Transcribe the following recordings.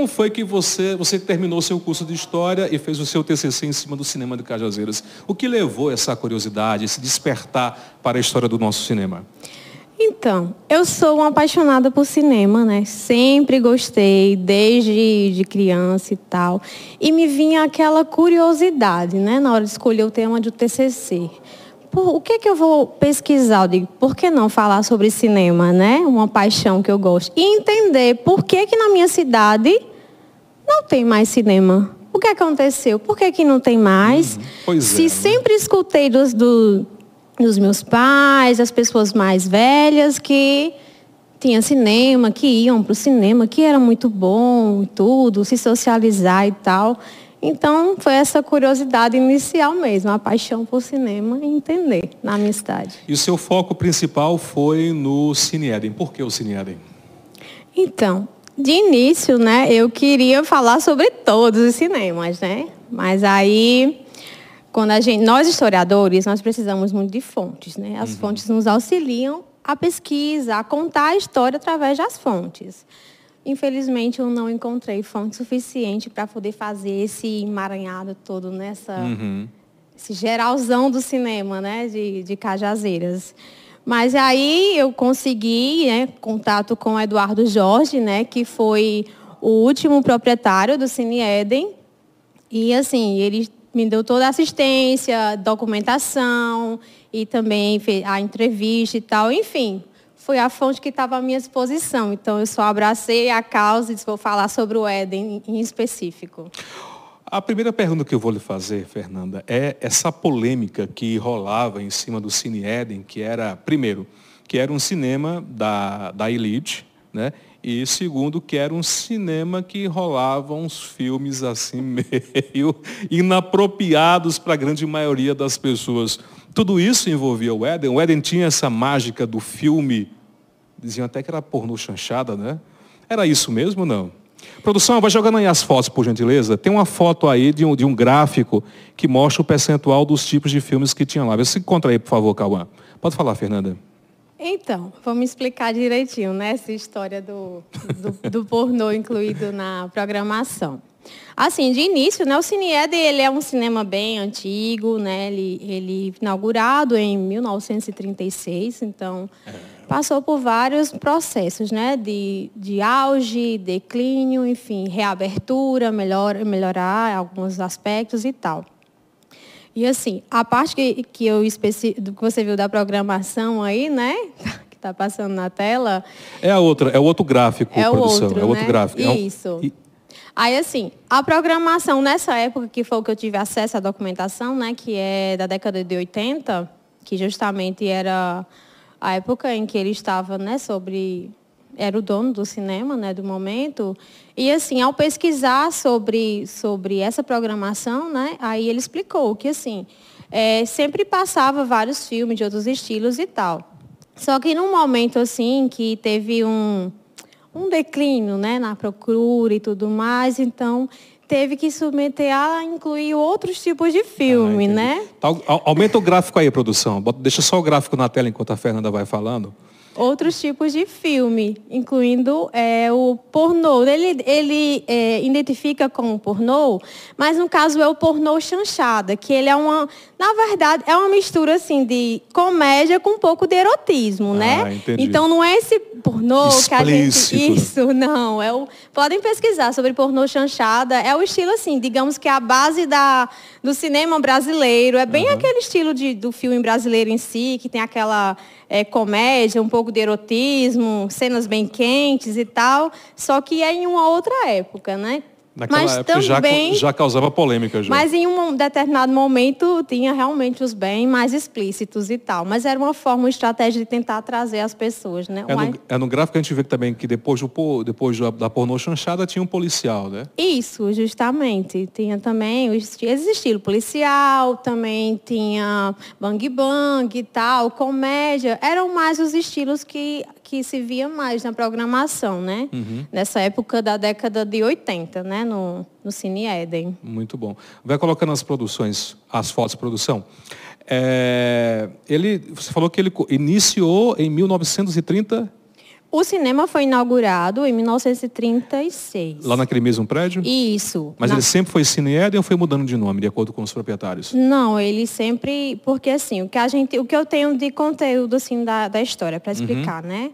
Como foi que você, você terminou seu curso de História e fez o seu TCC em cima do cinema de Cajazeiras? O que levou essa curiosidade, esse despertar para a história do nosso cinema? Então, eu sou uma apaixonada por cinema, né? Sempre gostei, desde de criança e tal. E me vinha aquela curiosidade, né? Na hora de escolher o tema do TCC. Por, o que, que eu vou pesquisar? Eu digo, por que não falar sobre cinema, né? Uma paixão que eu gosto. E entender por que, que na minha cidade não tem mais cinema. O que aconteceu? Por que, que não tem mais? Pois Se é, sempre escutei dos, do, dos meus pais, das pessoas mais velhas, que tinha cinema, que iam para o cinema, que era muito bom e tudo, se socializar e tal. Então, foi essa curiosidade inicial mesmo, a paixão por cinema e entender na minha cidade. E o seu foco principal foi no Cine Eden. Por que o Cine Eden? Então, de início, né, eu queria falar sobre todos os cinemas, né? Mas aí, quando a gente, nós historiadores, nós precisamos muito de fontes, né? As uhum. fontes nos auxiliam a pesquisa, a contar a história através das fontes. Infelizmente, eu não encontrei fonte suficiente para poder fazer esse emaranhado todo nessa. Uhum. Esse geralzão do cinema, né? De, de Cajazeiras. Mas aí eu consegui né, contato com o Eduardo Jorge, né, que foi o último proprietário do Cine Eden. E assim, ele me deu toda a assistência, documentação e também a entrevista e tal. Enfim, foi a fonte que estava à minha disposição. Então, eu só abracei a causa e disse, vou falar sobre o Éden em específico. A primeira pergunta que eu vou lhe fazer, Fernanda, é essa polêmica que rolava em cima do Cine Éden, que era, primeiro, que era um cinema da, da elite, né? E segundo, que era um cinema que rolava uns filmes assim meio inapropriados para a grande maioria das pessoas. Tudo isso envolvia o Éden. O Éden tinha essa mágica do filme, diziam até que era pornô chanchada, né? Era isso mesmo ou não? Produção, vai jogando aí as fotos, por gentileza. Tem uma foto aí de um, de um gráfico que mostra o percentual dos tipos de filmes que tinha lá. Vê se encontra aí, por favor, Cauã. Pode falar, Fernanda. Então, vamos explicar direitinho, né? Essa história do, do, do pornô incluído na programação. Assim, de início, né, o Cineed ele é um cinema bem antigo, né? Ele, ele inaugurado em 1936, então é. Passou por vários processos, né? De, de auge, declínio, enfim, reabertura, melhor, melhorar alguns aspectos e tal. E assim, a parte que, que eu especi, que você viu da programação aí, né? Que está passando na tela. É a outra, é o outro gráfico, é produção. O outro, é o outro né? gráfico. Isso. É um... Aí, assim, a programação nessa época, que foi o que eu tive acesso à documentação, né, que é da década de 80, que justamente era a época em que ele estava, né, sobre era o dono do cinema, né, do momento. E assim, ao pesquisar sobre sobre essa programação, né, aí ele explicou que assim, é, sempre passava vários filmes de outros estilos e tal. Só que num momento assim que teve um um declínio né, na procura e tudo mais, então teve que submeter a incluir outros tipos de filme, ah, né? Tá, aumenta o gráfico aí, produção. Deixa só o gráfico na tela enquanto a Fernanda vai falando outros tipos de filme, incluindo é, o pornô. Ele, ele é, identifica como pornô, mas no caso é o pornô chanchada, que ele é uma, na verdade, é uma mistura assim de comédia com um pouco de erotismo, né? ah, né? Entendi. Então não é esse pornô Explícito. que a gente isso não é o podem pesquisar sobre pornô chanchada é o estilo assim digamos que é a base da do cinema brasileiro é bem uhum. aquele estilo de, do filme brasileiro em si que tem aquela é, comédia, um pouco de erotismo, cenas bem quentes e tal, só que é em uma outra época, né? Naquela mas época também, já, já causava polêmica. Já. Mas em um determinado momento tinha realmente os bem mais explícitos e tal. Mas era uma forma, uma estratégia de tentar trazer as pessoas, né? É no, é no gráfico que a gente vê também que depois, do, depois da pornô chanchada tinha um policial, né? Isso, justamente. Tinha também esse estilo policial, também tinha bang bang e tal, comédia. Eram mais os estilos que que se via mais na programação, né? Uhum. Nessa época da década de 80, né? No, no Cine Eden. Muito bom. Vai colocando as produções, as fotos de produção. É, ele, você falou que ele iniciou em 1930... O cinema foi inaugurado em 1936. Lá naquele mesmo prédio? Isso. Mas Na- ele sempre foi Cine Eden ou foi mudando de nome, de acordo com os proprietários? Não, ele sempre. Porque assim, o que, a gente, o que eu tenho de conteúdo assim, da, da história Uhum. para explicar, né?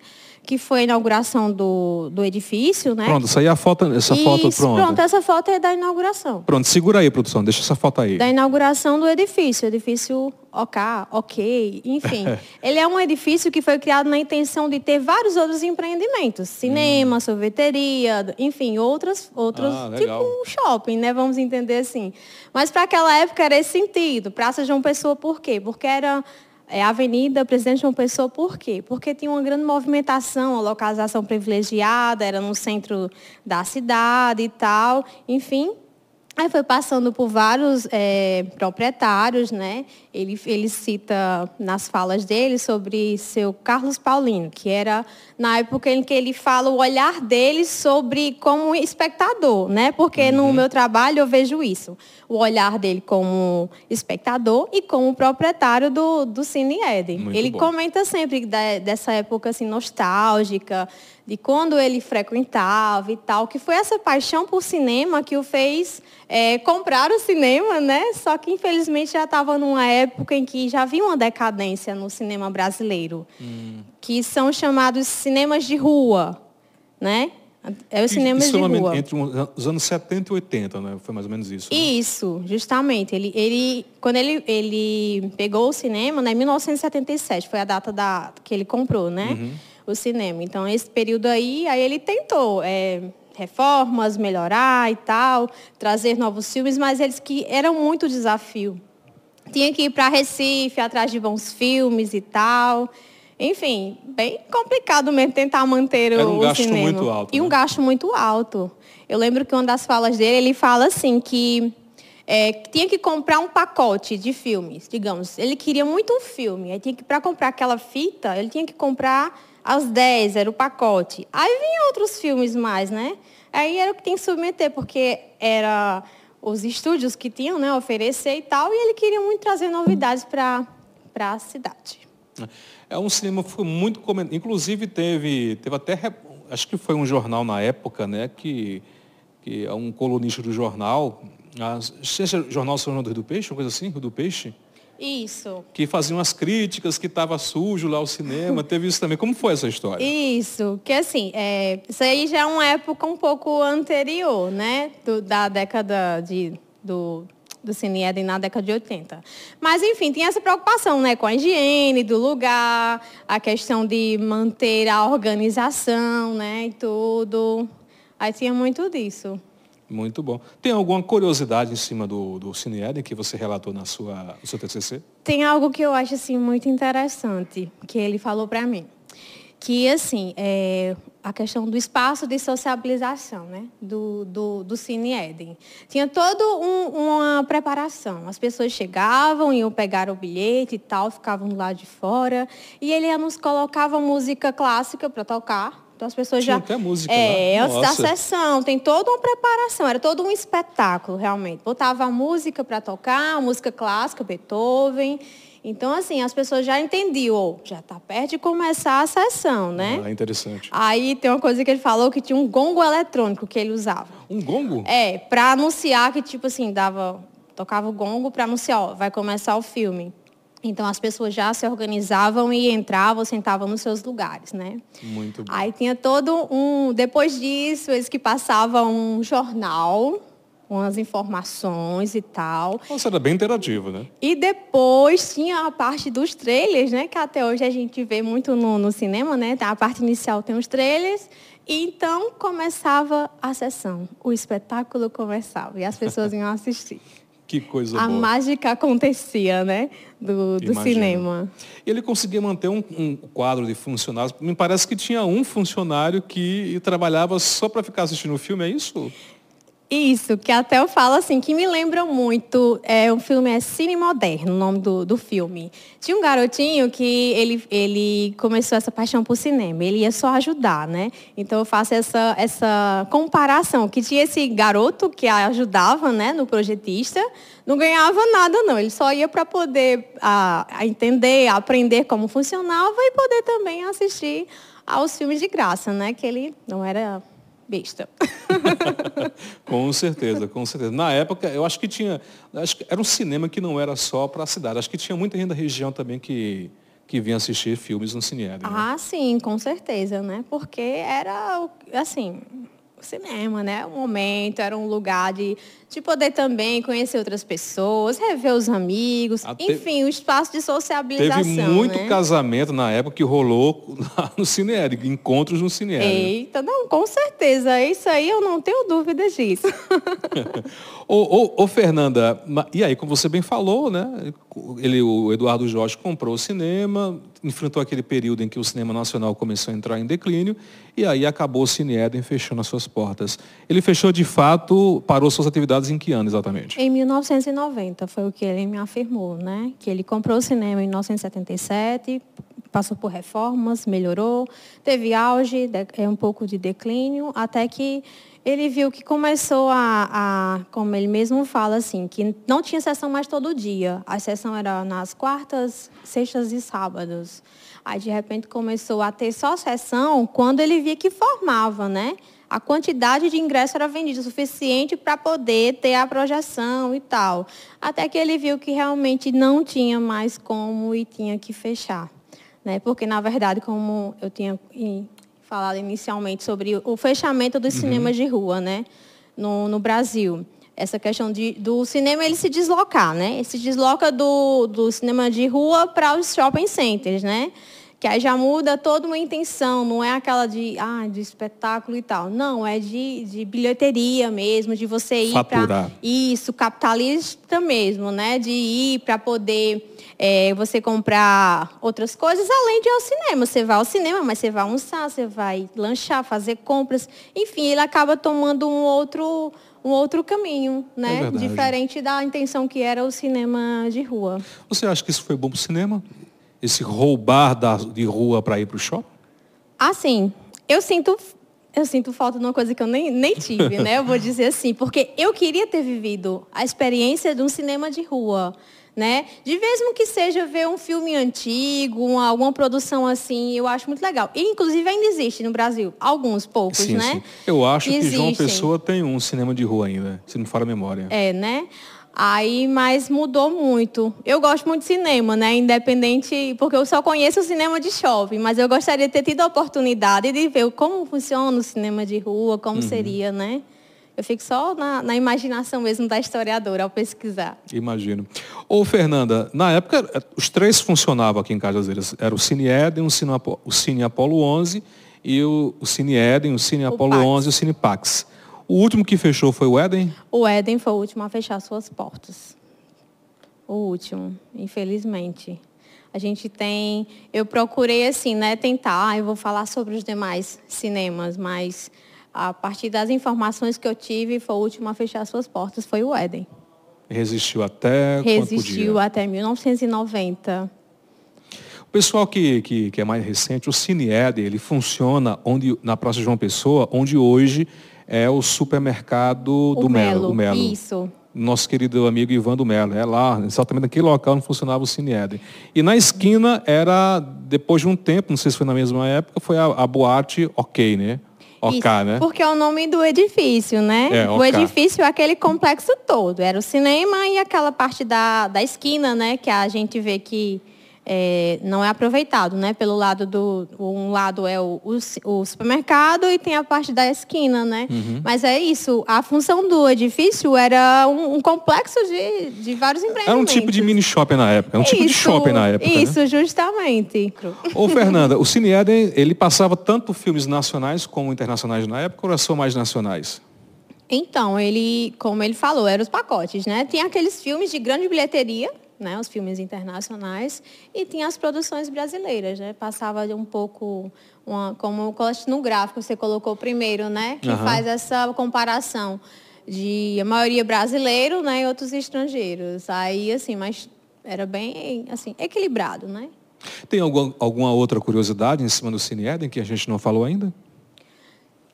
Que foi a inauguração do, do edifício, né? Pronto, isso aí é a foto, essa foto, Isso, pronto. pronto, essa foto é da inauguração. Pronto, segura aí, produção, deixa essa foto aí. Da inauguração do edifício, edifício OK, ok, enfim. ele é um edifício que foi criado na intenção de ter vários outros empreendimentos. Cinema, sorveteria, enfim, outras, outros, Hum. Ah, tipo um shopping, né? Vamos entender assim. Mas para aquela época era esse sentido. Praça João Pessoa, por quê? Porque era é, Avenida Presidente João Pessoa, por quê? Porque tinha uma grande movimentação, a localização privilegiada, era no centro da cidade e tal, enfim. Aí foi passando por vários é, proprietários, né? Ele, ele cita nas falas dele sobre seu Carlos Paulino, que era na época em que ele fala o olhar dele sobre como espectador, né? Porque no meu trabalho eu vejo isso. O olhar dele como espectador e como proprietário do, do Cine Eden. Muito ele bom. comenta sempre da- dessa época assim, nostálgica, de quando ele frequentava e tal, que foi essa paixão por cinema que o fez é, comprar o cinema, né? Só que infelizmente já estava numa época em que já havia uma decadência no cinema brasileiro, que são chamados cinemas de rua, né? É os cinemas isso de é rua. entre os anos 70 e 80, né? Foi mais ou menos isso. né? Isso, justamente. Ele, ele, quando ele, ele pegou o cinema, né, em 1977, foi a data da, que ele comprou, né? O cinema. Então, esse período aí, aí ele tentou é, reformas, melhorar e tal, trazer novos filmes, mas eles que eram muito desafio. Tinha que ir para Recife, atrás de bons filmes e tal. Enfim, bem complicado mesmo tentar manter Era um o gasto cinema. muito alto, E um né? gasto muito alto. Eu lembro que uma das falas dele, ele fala assim que é, tinha que comprar um pacote de filmes, digamos. Ele queria muito um filme. Aí tinha que, para comprar aquela fita, ele tinha que comprar às 10, era o pacote. Aí vinha outros filmes mais, né? Aí era o que tinha que submeter, porque era os estúdios que tinham, né, oferecer e tal, e ele queria muito trazer novidades para a cidade. É um cinema que foi muito comentado. Inclusive teve, teve até, acho que foi um jornal na época, né, que, que é um colunista do jornal, ah, seja jornal São João do Rio do Peixe, uma coisa assim, Rio do Peixe, Isso. que faziam as críticas que estava sujo lá o cinema. teve isso também. Como foi essa história? Isso, que assim, é, isso aí já é uma época um pouco anterior, né? do- da década de, do, do Cine Eden na década de 80. Mas, enfim, tinha essa preocupação, né? Com a higiene do lugar, a questão de manter a organização, né? E tudo. Aí tinha muito disso. Muito bom. Tem alguma curiosidade em cima do, do Cine Eden que você relatou na sua, no seu TCC? Tem algo que eu acho assim muito interessante que ele falou para mim, que assim é a questão do espaço de sociabilização, né, do, do, do Cine Eden. Tinha toda um, uma preparação. As pessoas chegavam, iam pegar o bilhete e tal, ficavam lá de fora e ele nos colocava música clássica para tocar. Então as pessoas Tinha já até música é, antes da sessão, tem toda uma preparação, era todo um espetáculo, realmente. Botava a música para tocar, música clássica, Beethoven. Então, assim, as pessoas já entendiam, "Oh, já está perto de começar a sessão, né? Ah, interessante. Aí tem uma coisa que ele falou que tinha um gongo eletrônico que ele usava. Um gongo? É, para anunciar que, tipo assim, dava, tocava o gongo para anunciar, ó, vai começar o filme. Então as pessoas já se organizavam e entravam, sentavam nos seus lugares, né? Muito bom. Aí tinha todo um. Depois disso, eles que passavam um jornal, umas informações e tal. Nossa, era bem interativo, né? E depois tinha a parte dos trailers, né? Que até hoje a gente vê muito no, no cinema, né? A parte inicial tem os trailers. E então começava a sessão. O espetáculo começava e as pessoas iam assistir. Que coisa a boa. mágica acontecia, né? Do, do cinema. Ele conseguia manter um, um quadro de funcionários. Me parece que tinha um funcionário que trabalhava só para ficar assistindo o filme, é isso? Isso, que até eu falo assim, que me lembra muito, é, o filme é Cine Moderno, o nome do, do filme. Tinha um garotinho que ele, ele começou essa paixão por cinema, ele ia só ajudar, né? Então eu faço essa, essa comparação, que tinha esse garoto que ajudava, né, no projetista, não ganhava nada não, ele só ia para poder a, a entender, aprender como funcionava e poder também assistir aos filmes de graça, né? Que ele não era besta. com certeza, com certeza. Na época, eu acho que tinha. Acho que era um cinema que não era só para a cidade. Acho que tinha muita gente da região também que, que vinha assistir filmes no Cineed. Né? Ah, sim, com certeza, né? Porque era assim, o cinema, né? Um momento, era um lugar de, de poder também conhecer outras pessoas, rever os amigos, Até enfim, o um espaço de sociabilização. Teve muito né? casamento na época que rolou no Cineed, encontros no Cineed. Eita, não, com certeza. Isso aí eu não tenho dúvidas disso. ô, ô, ô, Fernanda, e aí, como você bem falou, né? Ele, o Eduardo Jorge comprou o cinema, enfrentou aquele período em que o cinema nacional começou a entrar em declínio e aí acabou o Cine Eden fechando as suas portas. Ele fechou de fato, parou suas atividades em que ano exatamente? Em 1990 foi o que ele me afirmou, né? Que ele comprou o cinema em 1977, passou por reformas, melhorou, teve auge, é um pouco de declínio, até que ele viu que começou a, a, como ele mesmo fala, assim, que não tinha sessão mais todo dia. A sessão era nas quartas, sextas e sábados. Aí, de repente, começou a ter só sessão quando ele via que formava, né? A quantidade de ingresso era vendida suficiente para poder ter a projeção e tal. Até que ele viu que realmente não tinha mais como e tinha que fechar. Né? Porque, na verdade, como eu tinha falado inicialmente sobre o fechamento dos uhum. cinemas de rua, né, no, no Brasil. Essa questão de, do cinema ele se deslocar, né? Ele se desloca do, do cinema de rua para os shopping centers, né? Que aí já muda toda uma intenção, não é aquela de, ah, de espetáculo e tal. Não, é de, de bilheteria mesmo, de você ir para. Isso, capitalista mesmo, né? De ir para poder é, você comprar outras coisas, além de ir ao cinema. Você vai ao cinema, mas você vai almoçar, você vai lanchar, fazer compras. Enfim, ele acaba tomando um outro, um outro caminho, né? É Diferente da intenção que era o cinema de rua. Você acha que isso foi bom para o cinema? Esse roubar da, de rua para ir para o shopping? Ah, sim. Eu sinto eu sinto falta de uma coisa que eu nem, nem tive, né? Eu vou dizer assim, porque eu queria ter vivido a experiência de um cinema de rua né? De mesmo que seja ver um filme antigo, uma, alguma produção assim, eu acho muito legal. E, inclusive ainda existe no Brasil, alguns poucos, sim, né? Sim. Eu acho Existem. que João Pessoa tem um cinema de rua ainda, se não for a memória. É, né? Aí, mas mudou muito. Eu gosto muito de cinema, né? Independente, porque eu só conheço o cinema de shopping, mas eu gostaria de ter tido a oportunidade de ver como funciona o cinema de rua, como uhum. seria, né? Eu fico só na, na, imaginação mesmo da historiadora ao pesquisar. Imagino. Ô, Fernanda, na época, eh, os três funcionavam aqui em Cajazeiras. Era o Cine Eden, o Cine, o Cine Apolo 11 e o, o Cine Eden, o Cine Apolo Pax. 11 e o Cine Pax. O último que fechou foi o Eden? O Eden foi o último a fechar suas portas. O último, infelizmente. A gente tem, eu procurei assim, né, tentar, eu vou falar sobre os demais cinemas, mas a partir das informações que eu tive, foi o último a fechar suas portas, foi o Éden. Resistiu até Resistiu até 1990. O pessoal que, que, que, é mais recente, o Cine Éden, ele funciona onde, na Praça João Pessoa, onde hoje é o supermercado do o Melo. Melo. Isso. Nosso querido amigo Ivan do Melo. É lá, exatamente naquele local onde funcionava o Cine Éden. E na esquina era, depois de um tempo, não sei se foi na mesma época, foi a, a boate Ok, né? OK, Isso, né? Porque é o nome do edifício, né? É, o edifício é aquele complexo todo. Era o cinema e aquela parte da, da esquina, né? Que a gente vê que é, não é aproveitado, né? Pelo lado do. Um lado é o, o, o supermercado e tem a parte da esquina, né? Uhum. Mas é isso. A função do edifício era um, um complexo de, de vários empreendimentos. Era um tipo de mini shopping na época. Um isso, tipo de shopping na época. Né? Isso, né? justamente. Ô, Fernanda, o Cine Eden, ele passava tanto filmes nacionais como internacionais na época ou era só mais nacionais? Então, ele, como ele falou, eram os pacotes, né? Tinha aqueles filmes de grande bilheteria, né, os filmes internacionais, e tinha as produções brasileiras, né? Passava um pouco, uma, como no gráfico você colocou primeiro, né? Que uhum. faz essa comparação de a maioria brasileiro, né, e outros estrangeiros. Aí, assim, mas era bem, assim, equilibrado, né? Tem alguma, alguma outra curiosidade em cima do Cine Eden que a gente não falou ainda?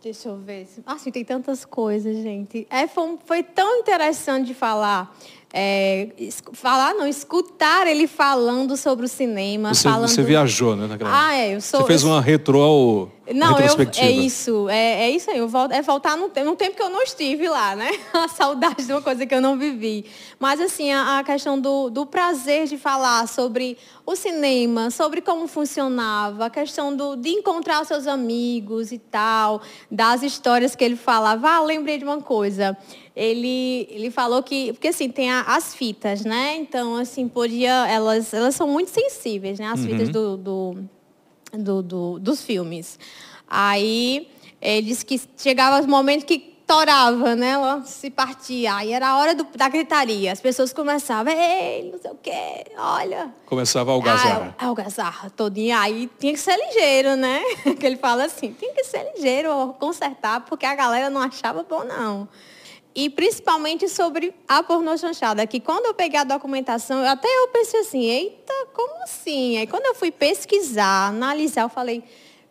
Deixa eu ver. Assim, tem tantas coisas, gente. É, foi, foi tão interessante de falar é, falar não, escutar ele falando sobre o cinema. Você, falando... você viajou, né? Naquela... Ah, é. Eu sou, você fez uma retro não, eu, é isso, é, é, isso aí. Eu volto, é voltar no, no, tempo que eu não estive lá, né? A saudade de uma coisa que eu não vivi. Mas, assim, a, a questão do, do, prazer de falar sobre o cinema, sobre como funcionava, a questão do, de encontrar seus amigos e tal, das histórias que ele falava. Ah, lembrei de uma coisa. Ele, ele falou que, porque assim, tem a, as fitas, né? Então, assim, podia, elas, elas são muito sensíveis, né? As uhum. fitas do, do do, do, dos filmes. Aí ele disse que chegava os momentos que torava, né? Ela se partia. Aí era a hora do, da gritaria. As pessoas começavam, ei, não sei o quê, olha. Começava a algazarra. Ah, algazarra todinha. Aí tinha que ser ligeiro, né? Que ele fala assim, tem que ser ligeiro, consertar, porque a galera não achava bom, não. E principalmente sobre a pornô chanchada, que quando eu peguei a documentação, até eu pensei assim, eita, como assim? Aí quando eu fui pesquisar, analisar, eu falei,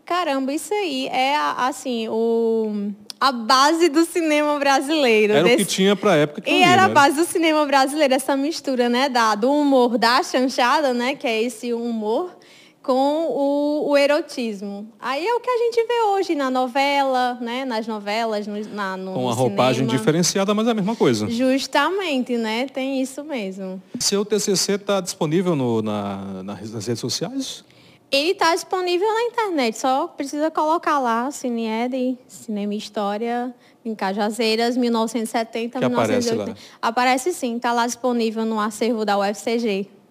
caramba, isso aí é assim, o, a base do cinema brasileiro. Era desse... o que tinha para a época que E era a né? base do cinema brasileiro, essa mistura, né, da, do humor da chanchada, né, que é esse humor com o, o, erotismo. Aí é o que a gente vê hoje na novela, né? nas novelas, no, na, no Com a roupagem diferenciada, mas é a mesma coisa. Justamente, né? Tem isso mesmo. Seu TCC está disponível no, na, nas redes sociais? Ele está disponível na internet, só precisa colocar lá, Cineed, Cinema História, em Cajazeiras, 1970, que 1980. Aparece lá? Aparece sim, está lá disponível no acervo da UFCG.